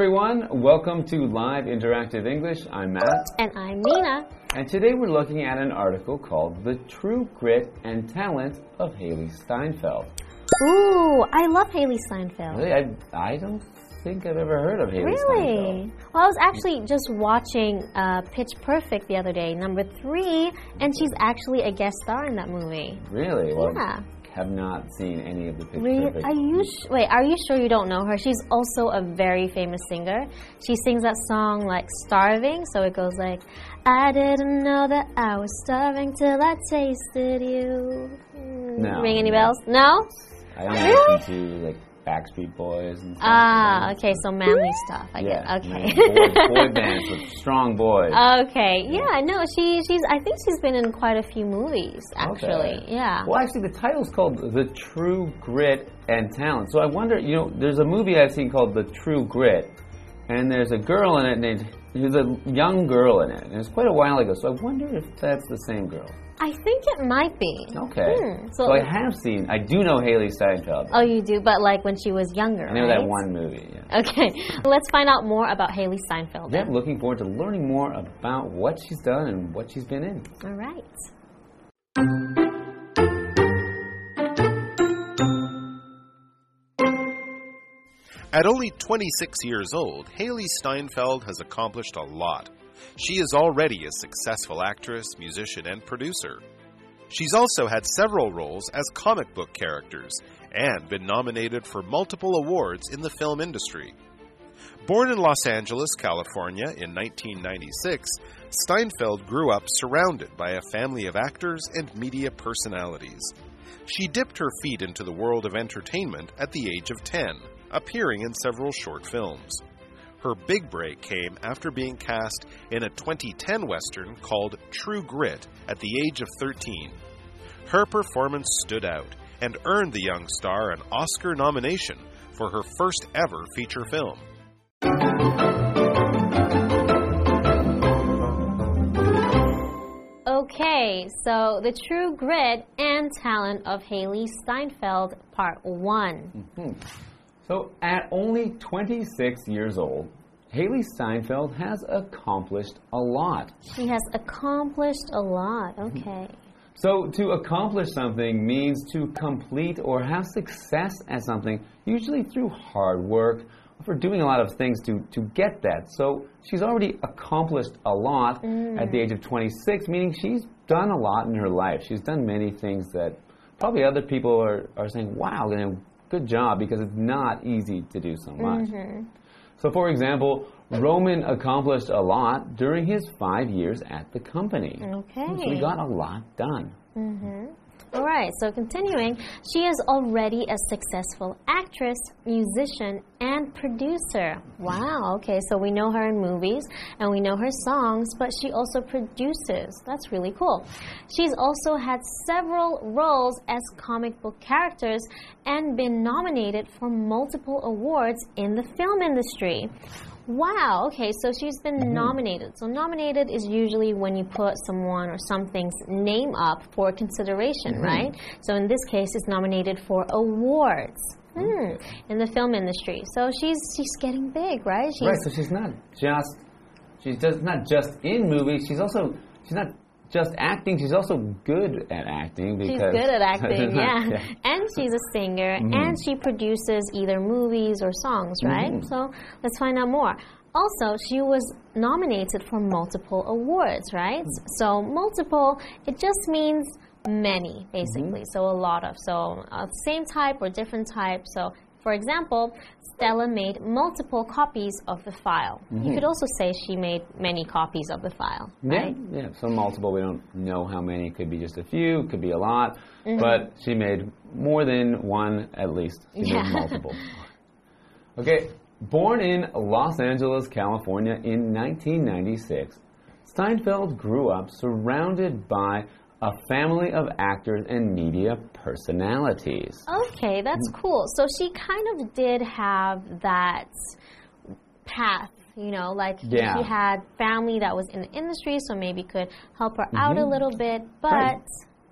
everyone. Welcome to Live Interactive English. I'm Matt. And I'm Nina. And today we're looking at an article called The True Grit and Talent of Hailee Steinfeld. Ooh, I love Hailee Steinfeld. Really? I, I don't think I've ever heard of Hailee Really? Steinfeld. Well, I was actually just watching uh, Pitch Perfect the other day, number three, and she's actually a guest star in that movie. Really? Well, Yeah. Have not seen any of the Pitch Really? Are you wait? Are you sure you don't know her? She's also a very famous singer. She sings that song like "Starving," so it goes like, "I didn't know that I was starving till I tasted you." No, Ring any no. bells? No. I don't Really? listen to like Backstreet Boys and stuff. Ah, okay. So manly stuff. I yeah. get. Okay. Boy, boy bands with strong boys. Okay. Yeah. No. She. She's. I think she's been in quite a few movies. Actually. Okay. Yeah. Well, actually, the title's called The True Grit and Talent. So I wonder, you know, there's a movie I've seen called The True Grit, and there's a girl in it named, there's a young girl in it, and it's quite a while ago. So I wonder if that's the same girl. I think it might be. Okay. Hmm, So, so- I have seen, I do know Hailee Steinfeld. Oh, you do, but like when she was younger. I know right? that one movie. Yeah. Okay. Let's find out more about Hailee Steinfeld. Yeah, looking forward to learning more about what she's done and what she's been in. All right. At only 26 years old, Hailee Steinfeld has accomplished a lot. She is already a successful actress, musician, and producer. She's also had several roles as comic book characters and been nominated for multiple awards in the film industry. Born in Los Angeles, California in 1996, Steinfeld grew up surrounded by a family of actors and media personalities. She dipped her feet into the world of entertainment at the age of 10, appearing in several short films. Her big break came after being cast in a 2010 Western called True Grit at the age of 13. Her performance stood out and earned the young star an Oscar nomination for her first ever feature film. Okay, so the true grit and talent of Hailee Steinfeld, part one. Mm-hmm. So, at only 26 years old, Hailee Steinfeld has accomplished a lot. She has accomplished a lot. Mm-hmm. Okay. So, to accomplish something means to complete or have success at something, usually through hard work for doing a lot of things to, to get that. So, she's already accomplished a lot at the mm. age of 26, meaning she's done a lot in her life. She's done many things that probably other people are, are saying, wow, you know, good job, because it's not easy to do so much. Mm-hmm. So, for example, Roman accomplished a lot during his five years at the company. Okay. So he got a lot done. Mm-hmm. All right, so continuing, she is already a successful actress, musician, and producer. Wow, okay, so we know her in movies and we know her songs, but she also produces. That's really cool. She's also had several roles as comic book characters and been nominated for multiple awards in the film industry. Wow, okay, so she's been nominated. So, nominated is usually when you put someone or something's name up for consideration, right? So, in this case, it's nominated for awards. Hmm, in the film industry. So she's she's getting big, right? She's Right, so she's not just she's just not just in movies. She's also she's not just acting. She's also good at acting because She's good at acting, yeah. yeah. And she's a singer, mm-hmm. and she produces either movies or songs, mm-hmm. right? So let's find out more. Also, she was nominated for multiple awards, right? Mm-hmm. So multiple, it just means many, basically. So a lot of. So uh, same type or different type. So for example, Stella made multiple copies of the file. You could also say she made many copies of the file, Yeah, right? yeah. So multiple. We don't know how many. It could be just a few. It could be a lot. Mm-hmm. But she made more than one at least. She Yeah. made multiple. Okay. Born in Los Angeles, California in 1996, Steinfeld grew up surrounded by a family of actors and media personalities. Okay, that's cool. So she kind of did have that path, you know, like Yeah. she had family that was in the industry, so maybe could help her out a Mhm. little bit, but Right.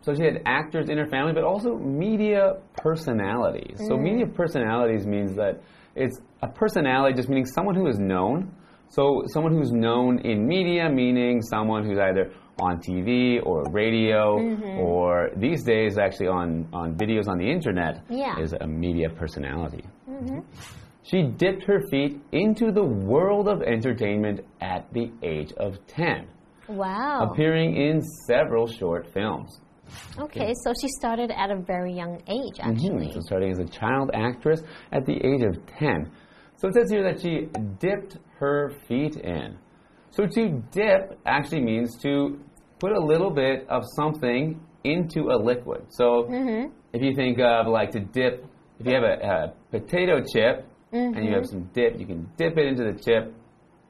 So she had actors in her family, but also media personalities. So media personalities means that it's a personality just meaning someone who is known. So someone who's known in media, meaning someone who's either on TV or radio or these days actually on, on videos on the internet Yeah. is a media personality. She dipped her feet into the world of entertainment at the age of 10, Wow. appearing in several short films. Okay, so she started at a very young age, actually. Mhm. So starting as a child actress at the age of 10. So it says here that she dipped her feet in. So to dip actually means to put a little bit of something into a liquid. So mm-hmm. if you think of like to dip, if you have a, a potato chip and you have mm-hmm. some dip, you can dip it into the chip.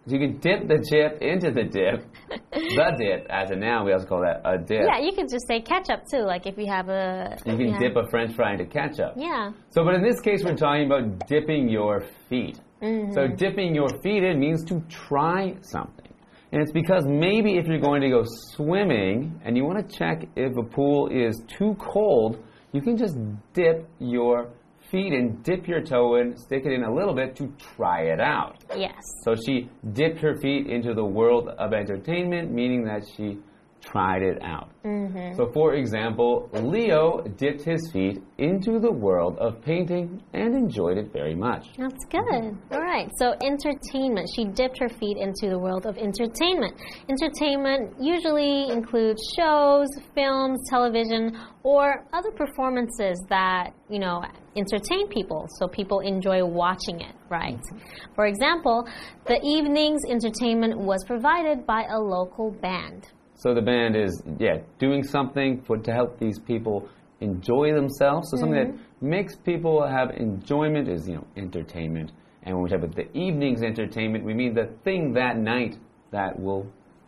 You can dip the chip into the dip. the dip, as a noun, we also call that a dip. Yeah, you could just say ketchup too, like if you have a. You can dip a french fry into ketchup. Yeah. So, but in this case, we're talking about dipping your feet. Mm-hmm. So, dipping your feet in means to try something. And it's because maybe if you're going to go swimming and you want to check if a pool is too cold, you can just dip your feet and dip your toe in, stick it in a little bit to try it out. Yes. So she dipped her feet into the world of entertainment, meaning that she tried it out. Mm-hmm. So, for example, Leo dipped his feet into the world of painting and enjoyed it very much. That's good. All right. So, entertainment. She dipped her feet into the world of entertainment. Entertainment usually includes shows, films, television, or other performances that, you know, entertain people. So, people enjoy watching it, right? Mm-hmm. For example, the evening's entertainment was provided by a local band. So the band is, yeah, doing something for, to help these people enjoy themselves. So something that mm-hmm. makes people have enjoyment is, you know, entertainment. And when we talk about the evening's entertainment, we mean the thing that night that will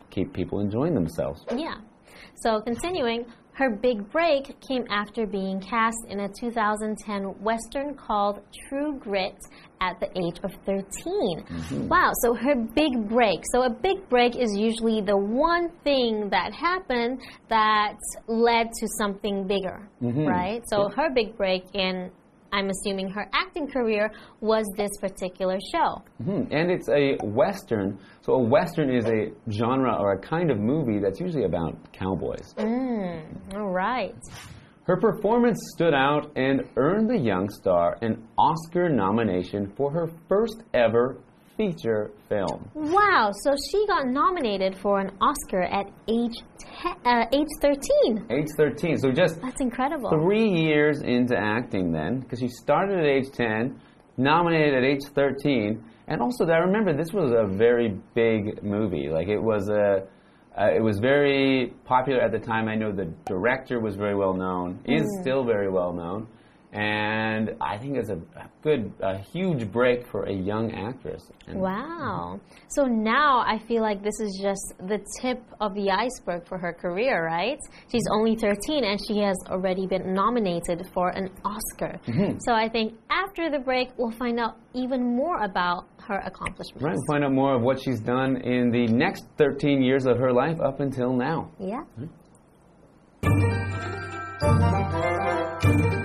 keep people enjoying themselves. Yeah. So continuing, her big break came after being cast in a 2010 Western called True Grit at the age of 13. Mm-hmm. Wow, so her big break. So a big break is usually the one thing that happened that led to something bigger, mm-hmm. right? So her big break in I'm assuming her acting career was this particular show. Mhm. And it's a Western. So a Western is a genre or a kind of movie that's usually about cowboys. All right. Her performance stood out and earned the young star an Oscar nomination for her first ever feature film. Wow, so she got nominated for an Oscar at age uh, age 13. Age 13. So just That's incredible. three years into acting then, because she started at age 10, nominated at age 13, and also I remember this was a very big movie. Like it was a, uh, it was very popular at the time. I know the director was very well known, is still very well known, and I think it's a, good, a huge break for a young actress. And Wow. So now I feel like this is just the tip of the iceberg for her career, right? She's only 13 and she has already been nominated for an Oscar. Mm-hmm. So I think after the break, we'll find out even more about her accomplishments. Right, we'll find out more of what she's done in the next 13 years of her life up until now. Yeah. Hello，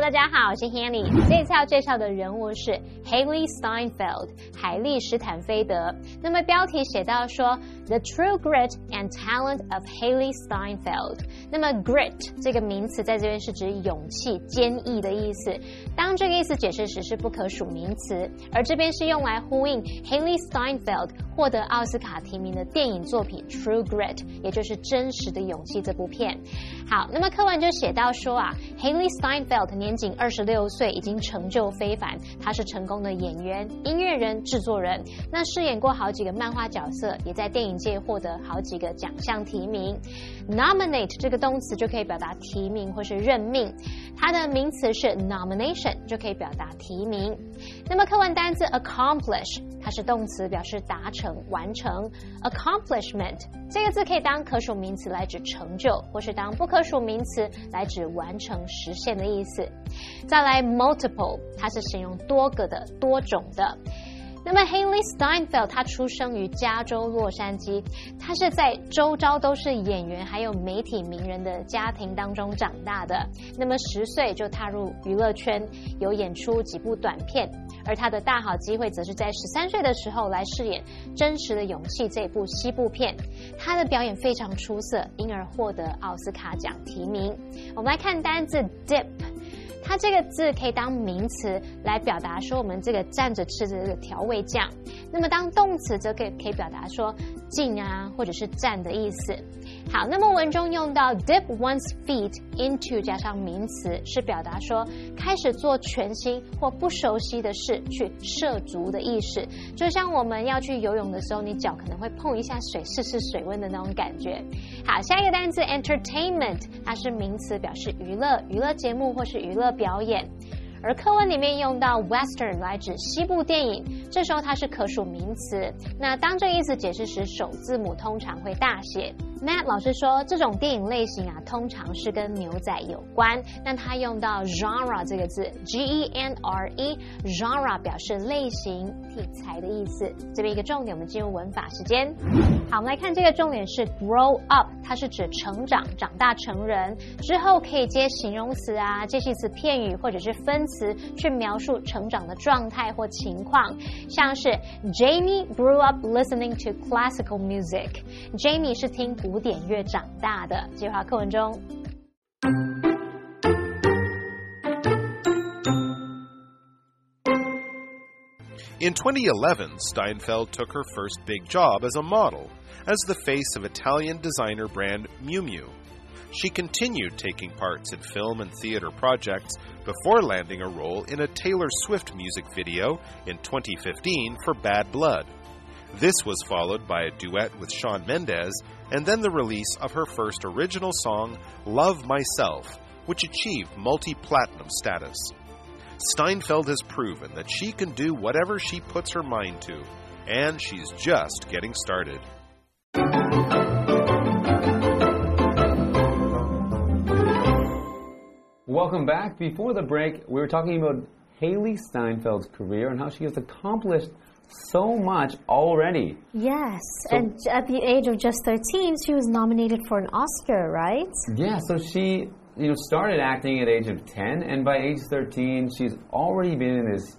大家好，我是 Henny。这次要介绍的人物是 Haley Steinfeld，海莉史坦菲德。那么标题写到说，The true grit and talent of Haley Steinfeld。那么 grit 这个名词在这边是指勇气、坚毅的意思。当这个意思解释时是不可数名词，而这边是用来呼应 Haley Steinfeld 获得奥斯卡提名的电影作品《True Grit》，也就是真实的勇气这部片。好，那么课文就写到说啊，Haley Steinfeld 年仅二十六岁，已经成就非凡。他是成功的演员、音乐人、制作人，那饰演过好几个漫画角色，也在电影界获得好几个奖项提名。Nominate 这个动词就可以表达提名或是任命，它的名词是 nomination，就可以表达提名。那么课文单字 accomplish，它是动词，表示达成、完成。accomplishment 这个字可以当可数名词来指成就，或是当不可数名词来指完成、实现的意思。再来 multiple，它是形容多个的、多种的。那么 Haley Steinfeld 她出生于加州洛杉矶，她是在周遭都是演员还有媒体名人的家庭当中长大的。那么十岁就踏入娱乐圈，有演出几部短片。而她的大好机会则是在十三岁的时候来饰演《真实的勇气》这部西部片。她的表演非常出色，因而获得奥斯卡奖提名。我们来看单字 dip。它这个字可以当名词来表达说我们这个蘸着吃的这个调味酱，那么当动词则可以可以表达说浸啊或者是蘸的意思。好，那么文中用到 dip one's feet into 加上名词，是表达说开始做全新或不熟悉的事，去涉足的意思。就像我们要去游泳的时候，你脚可能会碰一下水，试试水温的那种感觉。好，下一个单词 entertainment，它是名词，表示娱乐、娱乐节目或是娱乐表演。而课文里面用到 western 来指西部电影，这时候它是可数名词。那当这意思解释时，首字母通常会大写。Matt 老师说，这种电影类型啊，通常是跟牛仔有关。那他用到 genre 这个字，G E N R E，genre 表示类型、题材的意思。这边一个重点，我们进入文法时间。好，我们来看这个重点是 grow up，它是指成长、长大成人之后可以接形容词啊、介系词、片语或者是分词去描述成长的状态或情况。像是 Jamie grew up listening to classical music music，Jamie 是听。古典乐长大的。这句话课文中。In 2011, Steinfeld took her first big job as a model, as the face of Italian designer brand Miu Miu. She continued taking parts in film and theater projects before landing a role in a Taylor Swift music video in 2015 for Bad Blood. This was followed by a duet with Shawn Mendes and then the release of her first original song, Love Myself, which achieved multi platinum status. Steinfeld has proven that she can do whatever she puts her mind to, and she's just getting started. Welcome back. Before the break, we were talking about Hailee Steinfeld's career and how she has accomplished so much already. Yes, so, and at the age of just 13, she was nominated for an Oscar, right? Yeah, so she you know started acting at age of 10 and by age 13 she's already been in this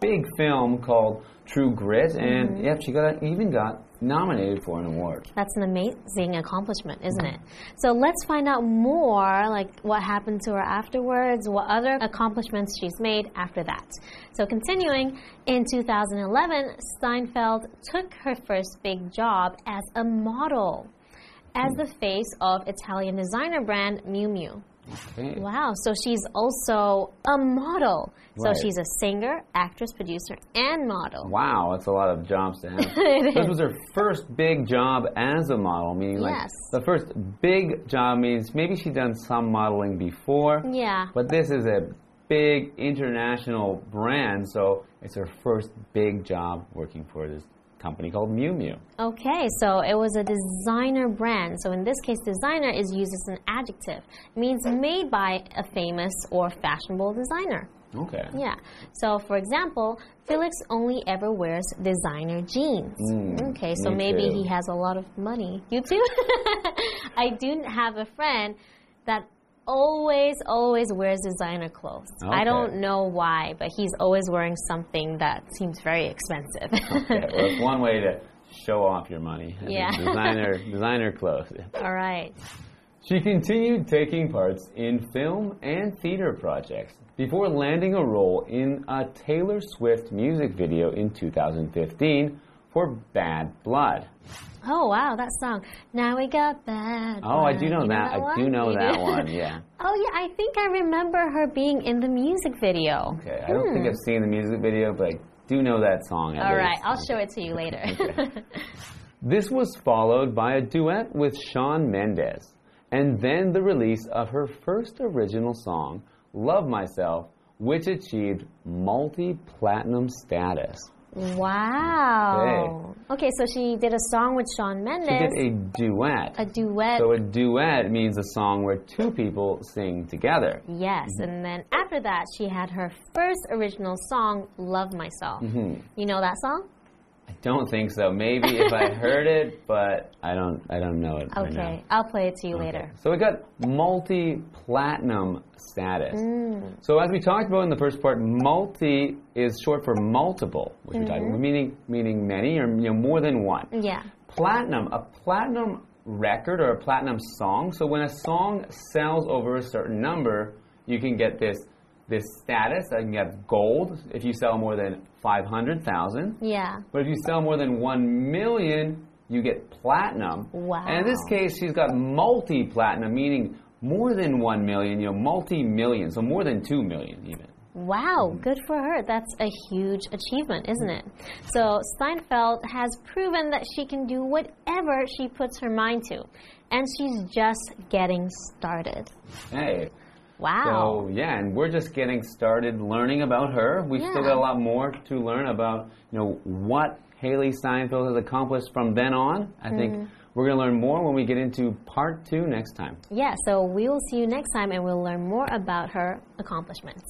big film called True Grit and mm -hmm. yeah, she got even got nominated for an award. That's an amazing accomplishment, isn't mm-hmm. it? So let's find out more, like what happened to her afterwards, what other accomplishments she's made after that. So continuing, in 2011, Steinfeld took her first big job as a model, as hmm. the face of Italian designer brand Miu Miu. Okay. Wow, so she's also a model. Right. So she's a singer, actress, producer, and model. Wow, that's a lot of jobs to have. this was her first big job as a model, meaning like yes. the first big job means maybe she's done some modeling before. Yeah. But this is a big international brand, so it's her first big job working for this company called Miu Miu. Okay, so it was a designer brand. So in this case, designer is used as an adjective. It means made by a famous or fashionable designer. Okay. Yeah. So, for example, Felix only ever wears designer jeans. Mm, okay, so maybe too. he has a lot of money. You too? I do have a friend that always, always wears designer clothes. Okay. I don't know why, but he's always wearing something that seems very expensive. okay, well, it's one way to show off your money. Yeah. designer, designer clothes. All right. She continued taking parts in film and theater projects before landing a role in a Taylor Swift music video in 2015 for Bad Blood. Oh wow, that song. Now we got bad. Oh, I do know, that. that I do know you that one. Yeah. oh yeah, I think I remember her being in the music video. Okay, I don't hmm. think I've seen the music video, but I do know that song. All right, I'll show it to you later. this was followed by a duet with Shawn Mendes, and then the release of her first original song, "Love Myself," which achieved multi-platinum status. Wow. Okay, so she did a song with Shawn Mendes. She did a duet. a duet. So a duet means a song where two people sing together. Yes, and then after that, she had her first original song, Love Myself. Mm-hmm. You know that song? I don't think so. Maybe if I heard it, but I don't. I don't know it. right Okay, now. I'll play it to you later. So we got multi-platinum status. Mm. So as we talked about in the first part, multi is short for multiple, which we're talking Mm-hmm. about, meaning meaning many or you know more than one. Yeah. Platinum, a platinum record or a platinum song. So when a song sells over a certain number, you can get this this status. You can get gold if you sell more than five hundred thousand. Yeah. But if you sell more than one million, you get platinum. Wow. And in this case, she's got multi platinum, meaning more than one million, you know, multi million, so more than two million even. Wow, mm-hmm. good for her. That's a huge achievement, isn't it? So Steinfeld has proven that she can do whatever she puts her mind to. And she's just getting started. Hey. Wow. So yeah, and we're just getting started learning about her. We've still Yeah. got a lot more to learn about, you know, what Hailee Steinfeld has accomplished from then on. I think Mm-hmm. we're going to learn more when we get into part two next time. Yeah, so we will see you next time and we'll learn more about her accomplishments.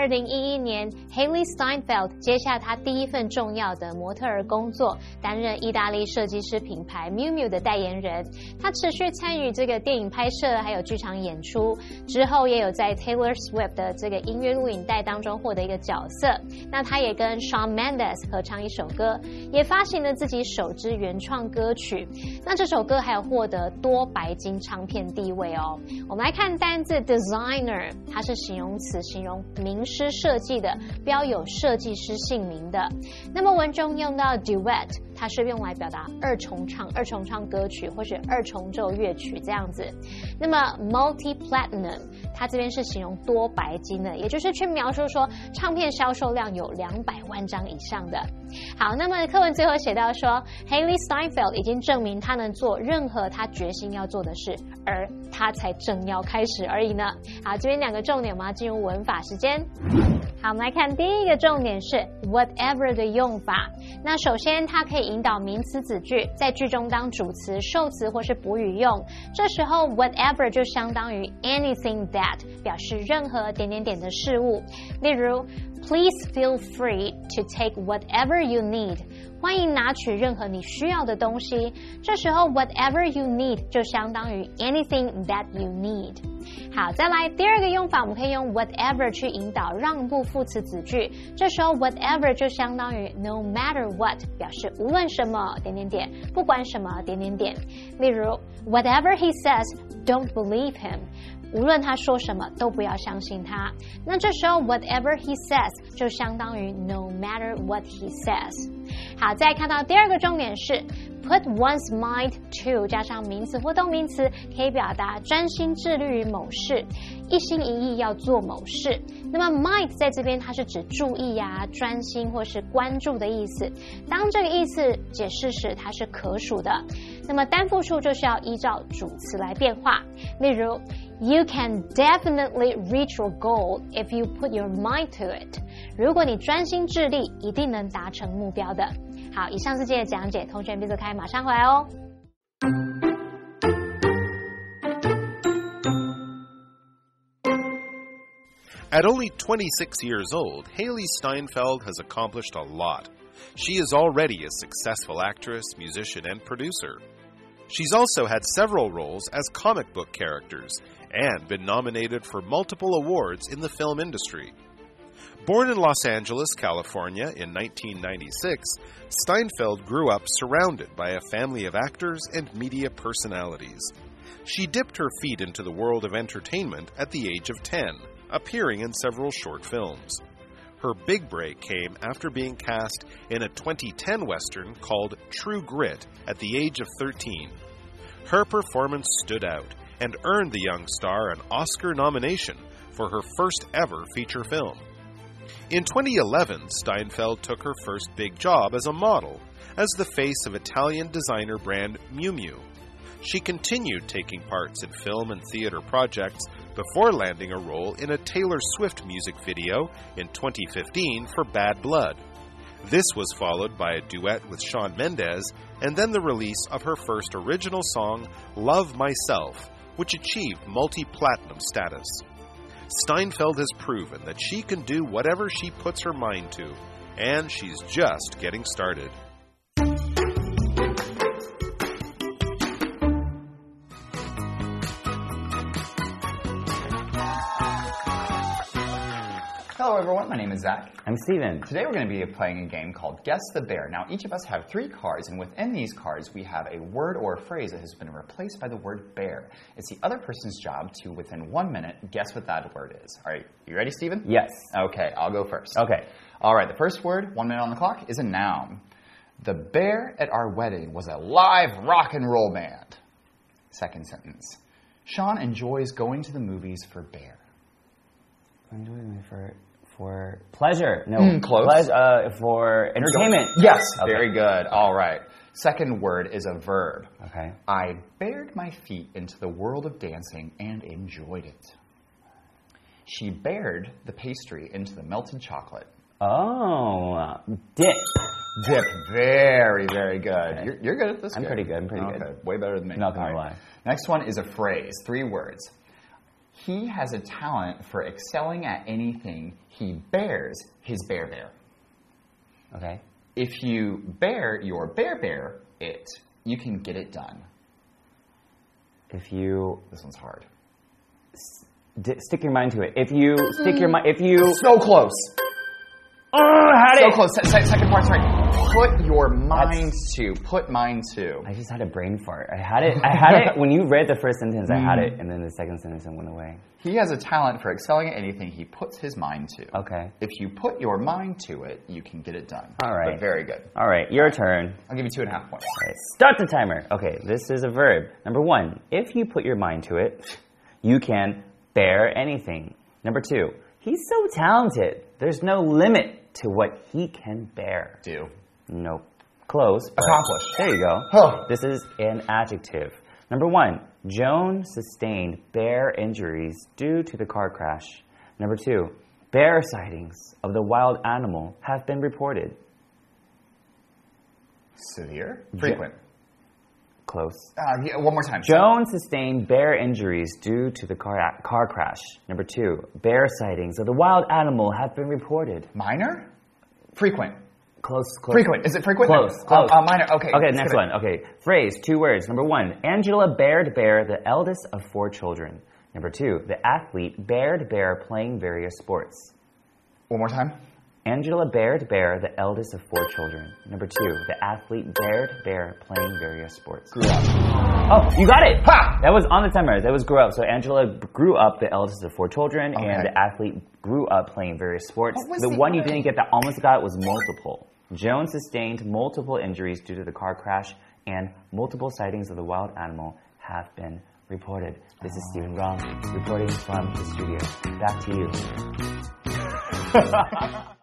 二零一一年，Haley Steinfeld 接下她第一份重要的模特儿工作，担任意大利设计师品牌 Miu Miu 的代言人。她持续参与这个电影拍摄，还有剧场演出。之后也有在 Taylor Swift 的这个音乐录影带当中获得一个角色。那他也跟 Shawn Mendes 合唱一首歌，也发行了自己首支原创歌曲。那这首歌还有获得多白金唱片地位哦。我们来看单字 designer，它是形容词，形容名师设计的，标有设计师姓名的。那么文中用到 duet，它是用来表达二重唱、二重唱歌曲或是二重奏乐曲这样子。那么 multi platinum，它这边是形容多白金的，也就是去描述说唱片销售量有两百万张以上的。好，那么课文最后写到说，Haley Steinfeld 已经证明他能做任何他决心要做的事，而他才正要开始而已呢。好，这边两个重点，我们要进入文法时间。好，我们来看第一个重点是 whatever 的用法。那首先，它可以引导名词子句，在句中当主词、受词或是补语用。这时候 whatever 就相当于 anything that，表示任何点点点的事物。例如 ，Please feel free to take whatever you need。欢迎拿取任何你需要的东西。这时候 whatever you need 就相当于 anything that you need。好，再来第二个用法，我们可以用 whatever 去引导让步副词子句。这时候 whatever 就相当于 no matter what，表示无论什么点点点，不管什么点点点。例如，whatever he says，don't believe him。 无论他说什么，都不要相信他。那这时候，whatever he says 就相当于 no matter what he says。好，再看到第二个重点是 put one's mind to 加上名词或动名词，可以表达专心致力于某事，一心一意要做某事。那么 mind 在这边它是指注意呀、专心或是关注的意思。当这个意思解释时，它是可数的。那么单复数就需要依照主词来变化。例如。You can definitely reach your goal if you put your mind to it。如果你专心致力，一定能达成目标的。好，以上是今天的讲解，同学别走开，马上回来哦。At only 26 years old, Hailee Steinfeld has accomplished a lot. She is already a successful actress, musician, and producer. She's also had several roles as comic book characters and been nominated for multiple awards in the film industry. Born in Los Angeles, California in 1996, Steinfeld grew up surrounded by a family of actors and media personalities. She dipped her feet into the world of entertainment at the age of 10, appearing in several short films. Her big break came after being cast in a 2010 Western called True Grit at the age of 13. Her performance stood out and earned the young star an Oscar nomination for her first ever feature film. In 2011, Steinfeld took her first big job as a model, as the face of Italian designer brand Miu Miu. She continued taking parts in film and theater projects before landing a role in a Taylor Swift music video in 2015 for Bad Blood. This was followed by a duet with Shawn Mendes and then the release of her first original song, Love Myself, which achieved multi platinum status. Steinfeld has proven that she can do whatever she puts her mind to, and she's just getting started. My name is Zach. I'm Steven. Today we're going to be playing a game called Guess the Bear. Now, each of us have three cards, and within these cards, we have a word or a phrase that has been replaced by the word bear. It's the other person's job to, within one minute, guess what that word is. All right, you ready, Steven? Yes. Okay, I'll go first. Okay. All right, the first word, one minute on the clock, is a noun. The bear at our wedding was a live rock and roll band. Second sentence. Sean enjoys going to the movies for bear. I'm doing it for for pleasure. No, Mm, close. pleas- uh, for entertainment. Yes, Okay. very good. All right. Second word is a verb. Okay. I bared my feet into the world of dancing and enjoyed it. She bared the pastry into the melted chocolate. Oh, dip. Dip. Very, very good. You're, you're good at this. I'm game. pretty good, I'm pretty okay. good. Way better than me. Not gonna All lie. Next one is a phrase. Three words. He has a talent for excelling at anything he bears his bear bear. Okay. If you bear your bear bear it, you can get it done. If you This one's hard. stick your mind to it. If you stick your mind, if you So close. oh, had So it. close. Se- se- second part's right. Put your mind to. Put mine to. I just had a brain fart. I had it. I had it when you read the first sentence. I had mm. it, and then the second sentence went away. He has a talent for excelling at anything he puts his mind to. Okay. If you put your mind to it, you can get it done. All right. But very good. All right, your turn. I'll give you two and a half points. All right, start the timer. Okay, this is a verb. Number one, if you put your mind to it, you can bear anything. Number two, he's so talented. There's no limit to what he can bear. Do. Nope. Close. Accomplished. There you go. Oh. This is an adjective. Number one, Joan sustained bear injuries due to the car crash. Number two, bear sightings of the wild animal have been reported. Severe. Frequent. Close. Uh, yeah, one more time. Joan sustained bear injuries due to the car, car crash. Number two, bear sightings of the wild animal have been reported. Minor. Frequent. Close, close. Frequent. Is it frequent? Close, Uh, close. Uh, minor. Okay. Okay, next one. Okay, phrase, two words. Number one, Angela Baird Bear, the eldest of four children. Number two, the athlete Baird Bear playing various sports. One more time. Angela Baird Bear, the eldest of four children. Number two, the athlete Baird Bear playing various sports. Grew up. Oh, you got it! Ha! That was on the timer. That was grew up. So Angela grew up the eldest of four children, Okay. and the athlete grew up playing various sports. The the one you didn't get that almost got was multiple. Joan sustained multiple injuries due to the car crash, and multiple sightings of the wild animal have been reported. This is Stephen Rong reporting from the studio. Back to you.